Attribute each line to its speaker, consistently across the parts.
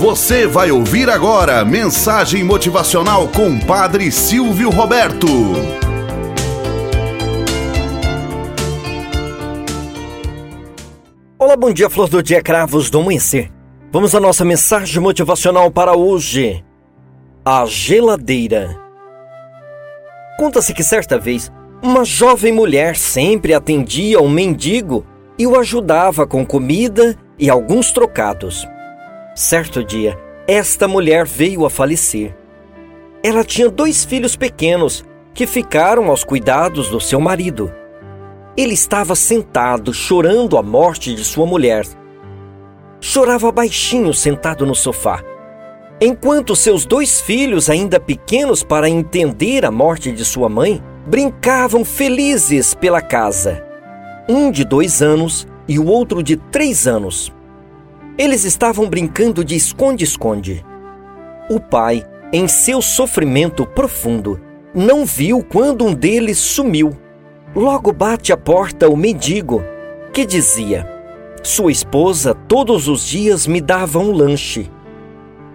Speaker 1: Você vai ouvir agora mensagem motivacional com Padre Silvio Roberto.
Speaker 2: Olá, bom dia, flor do dia, cravos do amanhecer. Vamos à nossa mensagem motivacional para hoje. A geladeira. Conta-se que certa vez, uma jovem mulher sempre atendia um mendigo e o ajudava com comida e alguns trocados. Certo dia, esta mulher veio a falecer. Ela tinha dois filhos pequenos que ficaram aos cuidados do seu marido. Ele estava sentado chorando a morte de sua mulher. Chorava baixinho sentado no sofá. Enquanto seus dois filhos, ainda pequenos para entender a morte de sua mãe, brincavam felizes pela casa. Um de dois anos e o outro de três anos. Eles estavam brincando de esconde-esconde. O pai, em seu sofrimento profundo, não viu quando um deles sumiu. Logo bate à porta o mendigo, que dizia: Sua esposa todos os dias me dava um lanche.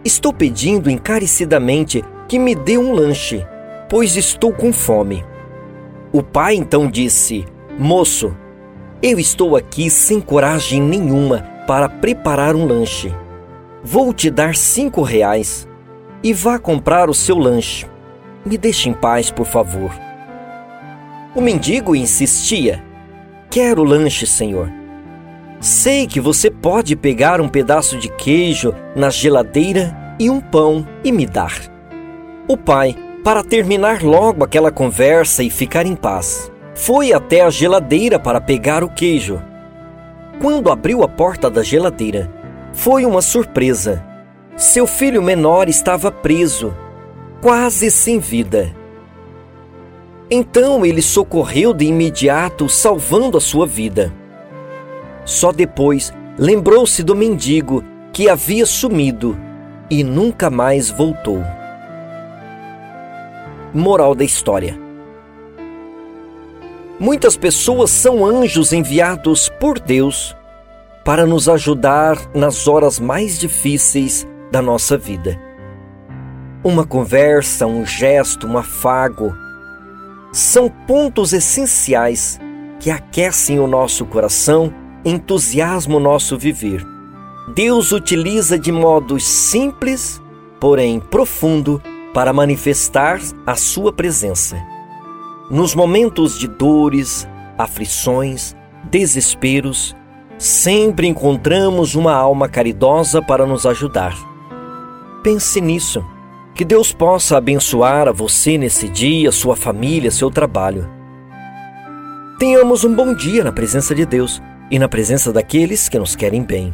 Speaker 2: Estou pedindo encarecidamente que me dê um lanche, pois estou com fome. O pai então disse: Moço, eu estou aqui sem coragem nenhuma para preparar um lanche. Vou te dar cinco reais e vá comprar o seu lanche. Me deixe em paz, por favor. O mendigo insistia: Quero lanche, senhor. Sei que você pode pegar um pedaço de queijo na geladeira e um pão e me dar. O pai, para terminar logo aquela conversa e ficar em paz, foi até a geladeira para pegar o queijo quando abriu a porta da geladeira, foi uma surpresa. Seu filho menor estava preso, quase sem vida. Então ele socorreu de imediato, salvando a sua vida. Só depois lembrou-se do mendigo que havia sumido e nunca mais voltou. Moral da história Muitas pessoas são anjos enviados por Deus para nos ajudar nas horas mais difíceis da nossa vida. Uma conversa, um gesto, um afago são pontos essenciais que aquecem o nosso coração, entusiasmam o nosso viver. Deus utiliza de modo simples, porém profundo, para manifestar a sua presença. Nos momentos de dores, aflições, desesperos, sempre encontramos uma alma caridosa para nos ajudar. Pense nisso. Que Deus possa abençoar a você nesse dia, sua família, seu trabalho. Tenhamos um bom dia na presença de Deus e na presença daqueles que nos querem bem.